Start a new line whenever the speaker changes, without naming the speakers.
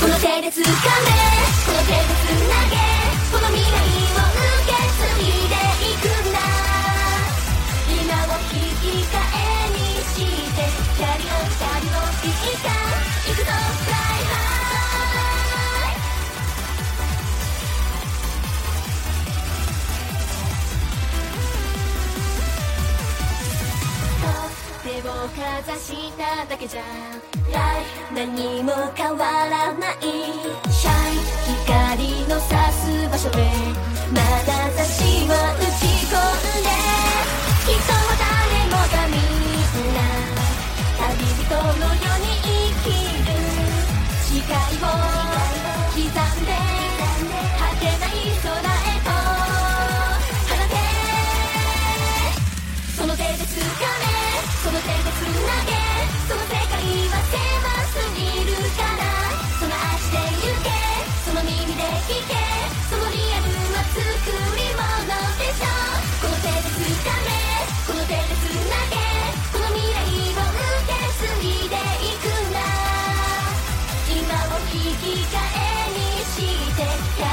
この手で掴めこの手でつなげこの未来を受け継いでいくんだ今を引き換えにして carry on carry on いいか行くぞフライハ手をかざしただけじゃ何も変わらない。シャイ光の差す場所へまだ差しを打ち込んで。人は誰もがみんな旅人のように生きる。誓いを刻んで。果てない空へと。放て。その手で掴め。その手でつなげ。その世えにして